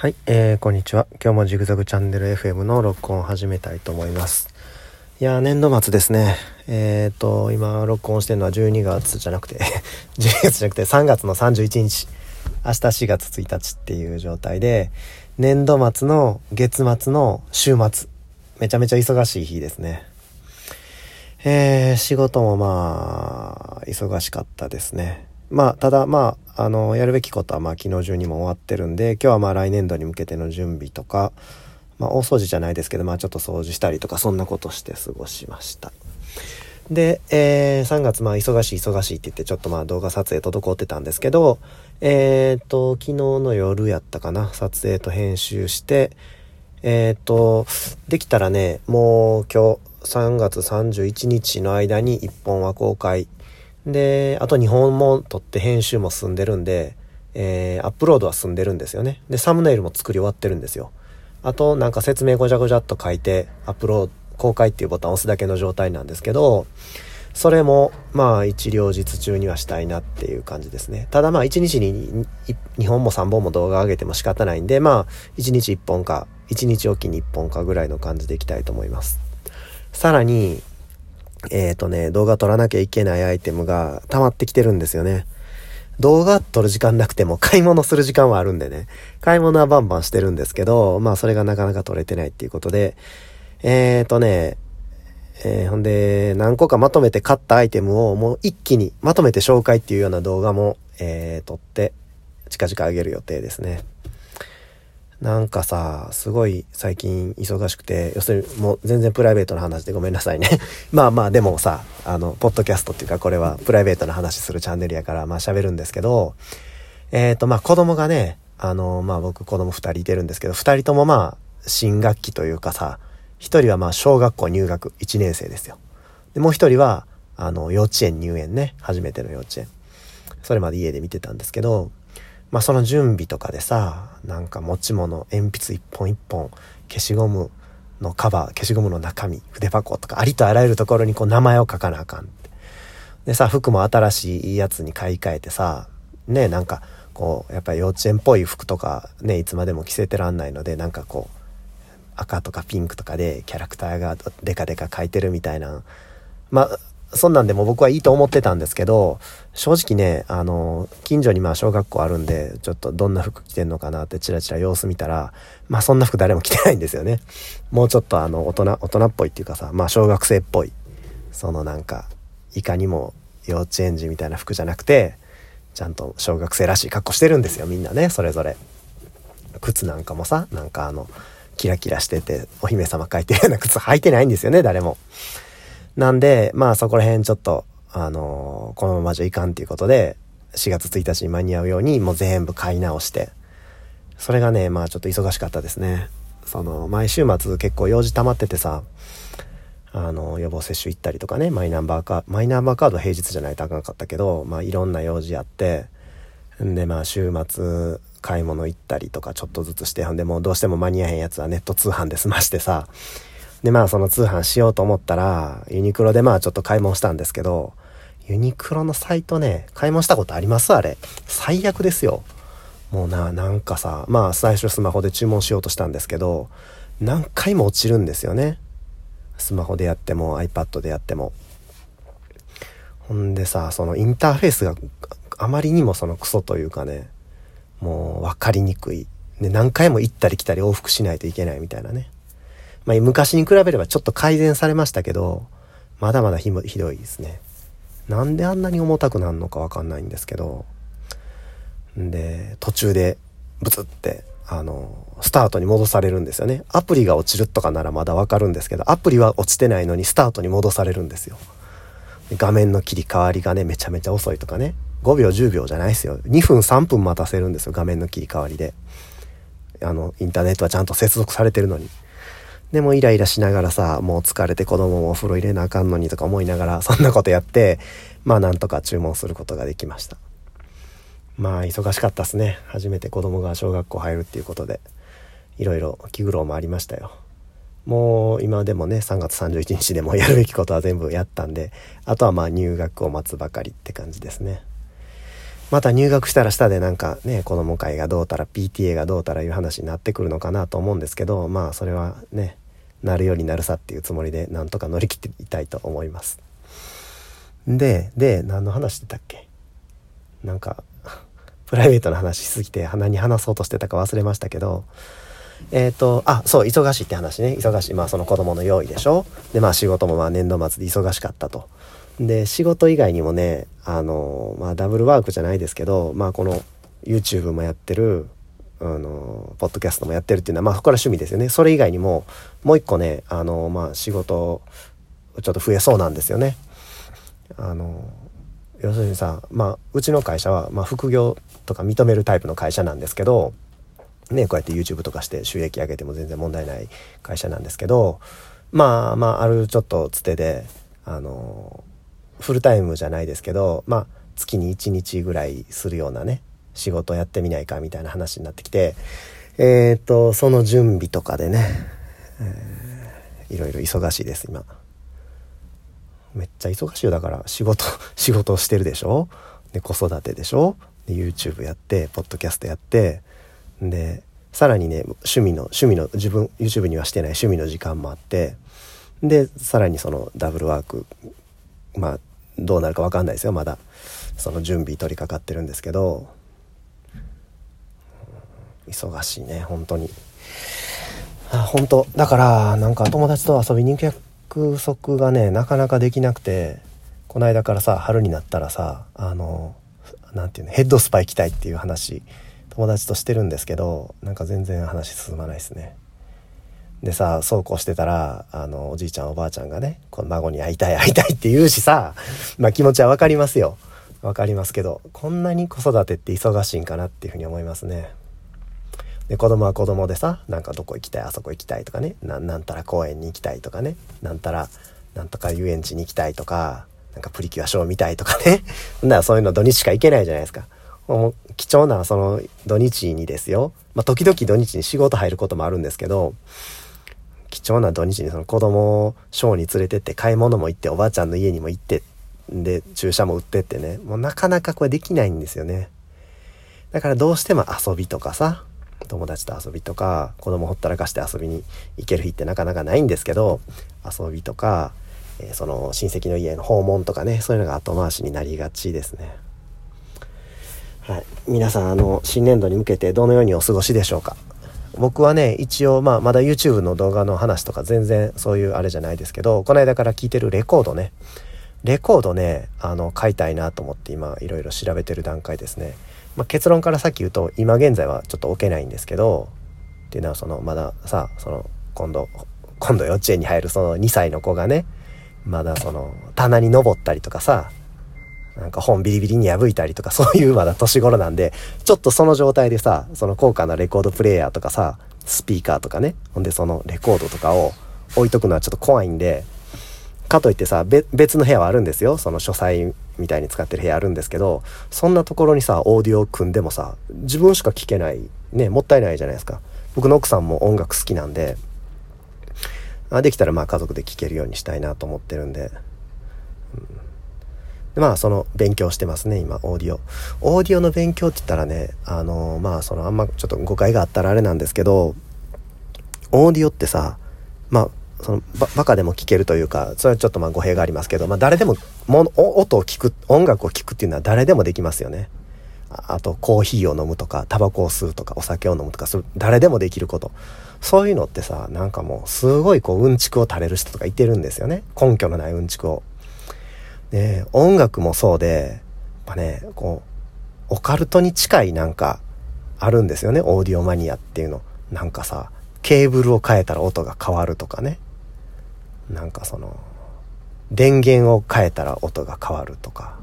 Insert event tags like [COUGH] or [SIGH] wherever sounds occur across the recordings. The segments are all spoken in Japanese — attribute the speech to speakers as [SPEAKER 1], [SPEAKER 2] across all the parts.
[SPEAKER 1] はい、えー、こんにちは。今日もジグザグチャンネル FM の録音を始めたいと思います。いやー、年度末ですね。えーと、今、録音してるのは12月じゃなくて [LAUGHS] 12月じゃなくて3月の31日。明日4月1日っていう状態で、年度末の月末の週末。めちゃめちゃ忙しい日ですね。えー、仕事もまあ、忙しかったですね。まあ、ただまあ、あの、やるべきことはまあ昨日中にも終わってるんで、今日はまあ来年度に向けての準備とか、まあ大掃除じゃないですけど、まあちょっと掃除したりとか、そんなことして過ごしました。で、えー、3月まあ忙しい忙しいって言ってちょっとまあ動画撮影滞ってたんですけど、えっ、ー、と、昨日の夜やったかな、撮影と編集して、えっ、と、できたらね、もう今日3月31日の間に1本は公開で、あと日本も撮って編集も済んでるんで、えー、アップロードは済んでるんですよね。で、サムネイルも作り終わってるんですよ。あと、なんか説明ごちゃごちゃっと書いて、アップロード、公開っていうボタンを押すだけの状態なんですけど、それも、まあ、一両日中にはしたいなっていう感じですね。ただまあ、一日に2本も3本も動画上げても仕方ないんで、まあ、一日1本か、一日おきに1本かぐらいの感じでいきたいと思います。さらに、えっ、ー、とね、動画撮らなきゃいけないアイテムが溜まってきてるんですよね。動画撮る時間なくても買い物する時間はあるんでね。買い物はバンバンしてるんですけど、まあそれがなかなか撮れてないっていうことで、えっ、ー、とね、えー、ほんで、何個かまとめて買ったアイテムをもう一気にまとめて紹介っていうような動画も、えー、撮って、近々上げる予定ですね。なんかさ、すごい最近忙しくて、要するにもう全然プライベートな話でごめんなさいね。[LAUGHS] まあまあでもさ、あの、ポッドキャストっていうかこれはプライベートな話するチャンネルやからまあ喋るんですけど、えっ、ー、とまあ子供がね、あの、まあ僕子供二人いてるんですけど、二人ともまあ新学期というかさ、一人はまあ小学校入学1年生ですよ。で、もう一人は、あの、幼稚園入園ね、初めての幼稚園。それまで家で見てたんですけど、まあその準備とかでさ、なんか持ち物、鉛筆一本一本、消しゴムのカバー、消しゴムの中身、筆箱とかありとあらゆるところにこう名前を書かなあかんって。でさ、服も新しいやつに買い替えてさ、ね、なんかこう、やっぱり幼稚園っぽい服とかね、いつまでも着せてらんないので、なんかこう、赤とかピンクとかでキャラクターがデカデカ描いてるみたいな。まあ、そんなんでも僕はいいと思ってたんですけど、正直ね、あの、近所にまあ小学校あるんで、ちょっとどんな服着てんのかなってチラチラ様子見たら、まあそんな服誰も着てないんですよね。もうちょっとあの、大人、大人っぽいっていうかさ、まあ小学生っぽい、そのなんか、いかにも幼稚園児みたいな服じゃなくて、ちゃんと小学生らしい格好してるんですよ、みんなね、それぞれ。靴なんかもさ、なんかあの、キラキラしてて、お姫様描いてるような靴履いてないんですよね、誰も。なんで、まあそこら辺ちょっと、あのー、このままじゃいかんっていうことで、4月1日に間に合うようにもう全部買い直して、それがね、まあちょっと忙しかったですね。その、毎週末結構用事溜まっててさ、あの、予防接種行ったりとかね、マイナンバーカード、マイナンバーカード平日じゃないとあかんかったけど、まあいろんな用事やって、んでまあ週末買い物行ったりとかちょっとずつして、ほんでもうどうしても間に合えへんやつはネット通販で済ましてさ、で、まあその通販しようと思ったら、ユニクロでまあちょっと買い物したんですけど、ユニクロのサイトね、買い物したことあります？あれ。最悪ですよ。もうな、なんかさ、まあ最初スマホで注文しようとしたんですけど、何回も落ちるんですよね。スマホでやっても iPad でやっても。ほんでさ、そのインターフェースがあまりにもそのクソというかね、もう分かりにくい。で、何回も行ったり来たり往復しないといけないみたいなね。まあ、昔に比べればちょっと改善されましたけど、まだまだひどいですね。なんであんなに重たくなるのかわかんないんですけど、んで、途中でブツって、あの、スタートに戻されるんですよね。アプリが落ちるとかならまだわかるんですけど、アプリは落ちてないのにスタートに戻されるんですよ。画面の切り替わりがね、めちゃめちゃ遅いとかね。5秒10秒じゃないですよ。2分3分待たせるんですよ、画面の切り替わりで。あの、インターネットはちゃんと接続されてるのに。でもイライラしながらさ、もう疲れて子供もお風呂入れなあかんのにとか思いながら、そんなことやって、まあなんとか注文することができました。まあ忙しかったっすね。初めて子供が小学校入るっていうことで、いろいろ気苦労もありましたよ。もう今でもね、3月31日でもやるべきことは全部やったんで、あとはまあ入学を待つばかりって感じですね。また入学したら下でなんかね、子供会がどうたら PTA がどうたらいう話になってくるのかなと思うんですけど、まあそれはね、なるようになるさっていうつもりでなんとか乗り切っていたいと思います。で、で、何の話してたっけ？なんか、プライベートな話しすぎて鼻に話そうとしてたか忘れましたけど、えっ、ー、と、あ、そう、忙しいって話ね。忙しい。まあその子供の用意でしょ？で、まあ仕事もまあ年度末で忙しかったと。で、仕事以外にもね、あの、まあダブルワークじゃないですけど、まあこの YouTube もやってる、あの、ポッドキャストもやってるっていうのは、まあそこから趣味ですよね。それ以外にも、もう一個ね、あの、まあ仕事、ちょっと増えそうなんですよね。あの、要するにさ、まあうちの会社は、まあ副業とか認めるタイプの会社なんですけど、ね、こうやって YouTube とかして収益上げても全然問題ない会社なんですけど、まあまあ、あるちょっとつてで、あの、フルタイムじゃないですけど、まあ、月に1日ぐらいするようなね、仕事やってみないかみたいな話になってきて、えっ、ー、と、その準備とかでね、えー、いろいろ忙しいです、今。めっちゃ忙しいよ。だから、仕事、[LAUGHS] 仕事をしてるでしょ？で、子育てでしょ？で、YouTube やって、ポッドキャストやって、で、さらにね、趣味の、趣味の、自分、YouTube にはしてない趣味の時間もあって、で、さらにそのダブルワーク、まあ、どうなるかわかんないですよまだ。その準備取り掛かってるんですけど。忙しいね本当に。あ本当。だからなんか友達と遊びに行く約束がねなかなかできなくて。この間からさ春になったらさあの何て言うのヘッドスパ行きたいっていう話友達としてるんですけどなんか全然話進まないですね。でさそうこうしてたらあのおじいちゃんおばあちゃんがねこの孫に会いたい会いたいって言うしさまあ気持ちは分かりますよ。分かりますけどこんなに子育てって忙しいんかなっていうふうに思いますね。で子供は子供でさなんかどこ行きたいあそこ行きたいとかねなんたら公園に行きたいとかねなんたらなんとか遊園地に行きたいとかなんかプリキュアショー見たいとかね。[LAUGHS] なそういうの土日しか行けないじゃないですか。もう貴重なその土日にですよ。まあ時々土日に仕事入ることもあるんですけど貴重な土日にその子供をショーに連れてって買い物も行っておばあちゃんの家にも行ってで注射も打ってってね。もうなかなかこれできないんですよね。だからどうしても遊びとかさ友達と遊びとか子供ほったらかして遊びに行ける日ってなかなかないんですけど遊びとか、えー、その親戚の家の訪問とかねそういうのが後回しになりがちですね。はい。皆さんあの新年度に向けてどのようにお過ごしでしょうか？僕はね一応、まあ、まだ YouTube の動画の話とか全然そういうあれじゃないですけどこの間から聞いてるレコードね。レコードねあの買いたいなと思って今いろいろ調べてる段階ですね、まあ、結論からさっき言うと今現在はちょっと置けないんですけどっていうのはそのまださその今度今度幼稚園に入るその2歳の子がねまだその棚に登ったりとかさなんか本ビリビリに破いたりとかそういうまだ年頃なんで、ちょっとその状態でさ、その高価なレコードプレーヤーとかさ、スピーカーとかね、ほんでそのレコードとかを置いとくのはちょっと怖いんで、かといってさ、別の部屋はあるんですよ。その書斎みたいに使ってる部屋あるんですけど、そんなところにさ、オーディオを組んでもさ、自分しか聞けない、ね、もったいないじゃないですか。僕の奥さんも音楽好きなんで、あできたらまあ家族で聴けるようにしたいなと思ってるんで、うんまあその勉強してますね今オーディオ。オーディオの勉強って言ったらねあのまあそのあんまちょっと誤解があったらあれなんですけどオーディオってさまあそのバカでも聞けるというかそれはちょっとまあ語弊がありますけど、まあ、誰でもも音を聞く音楽を聴くっていうのは誰でもできますよね。あとコーヒーを飲むとかタバコを吸うとかお酒を飲むとかそれ誰でもできること。そういうのってさなんかもうすごいこううんちくを垂れる人とかいてるんですよね。根拠のないうんちくを。で、音楽もそうで、やっぱね、こう、オカルトに近いなんか、あるんですよね、オーディオマニアっていうの。なんかさ、ケーブルを変えたら音が変わるとかね。なんかその、電源を変えたら音が変わるとか。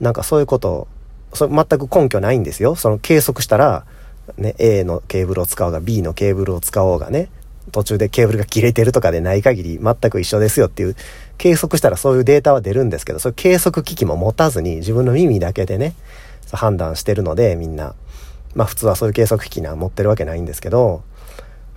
[SPEAKER 1] なんかそういうこと、それ全く根拠ないんですよ。その計測したら、ね、A のケーブルを使おうが B のケーブルを使おうがね、途中でケーブルが切れてるとかでない限り全く一緒ですよっていう計測したらそういうデータは出るんですけど、そういう計測機器も持たずに自分の耳だけでね、判断してるのでみんな。まあ普通はそういう計測機器な持ってるわけないんですけど、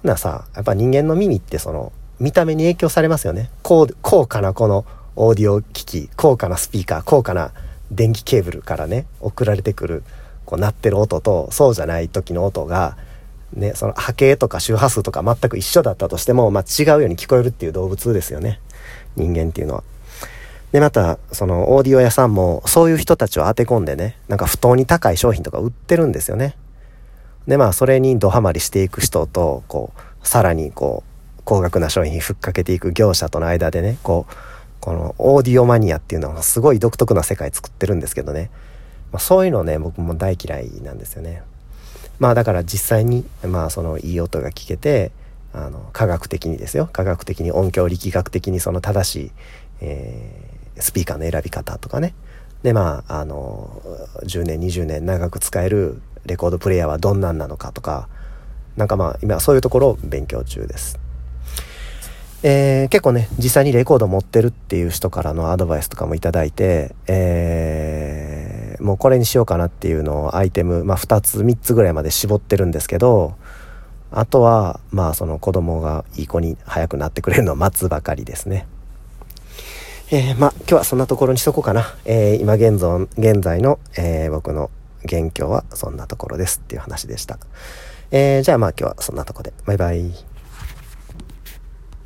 [SPEAKER 1] なさ、やっぱ人間の耳ってその見た目に影響されますよね。高高価なこのオーディオ機器、高価なスピーカー、高価な電気ケーブルからね送られてくるこう鳴ってる音とそうじゃない時の音がね、その波形とか周波数とか全く一緒だったとしても、まあ、違うように聞こえるっていう動物ですよね人間っていうのは。でまたそのオーディオ屋さんもそういう人たちを当て込んでねなんか不当に高い商品とか売ってるんですよね。でまあそれにドハマりしていく人とこうさらにこう高額な商品ふっかけていく業者との間でねこうこのオーディオマニアっていうのはすごい独特な世界作ってるんですけどね、まあ、そういうのね僕も大嫌いなんですよね。まあだから実際にまあそのいい音が聞けてあの科学的にですよ科学的に音響力学的にその正しい、えー、スピーカーの選び方とかねでまああの10年20年長く使えるレコードプレーヤーはどんなんなのかとかなんかまあ今そういうところを勉強中です。えー、結構ね実際にレコード持ってるっていう人からのアドバイスとかもいただいて、えー、もうこれにしようかなっていうのをアイテム、まあ、2つ3つぐらいまで絞ってるんですけどあとはまあその子供がいい子に早くなってくれるのを待つばかりですね。えー、まあ今日はそんなところにしとこうかな。えー、今現在現在の、えー、僕の現況はそんなところですっていう話でした。えー、じゃあまあ今日はそんなとこで。バイバイ。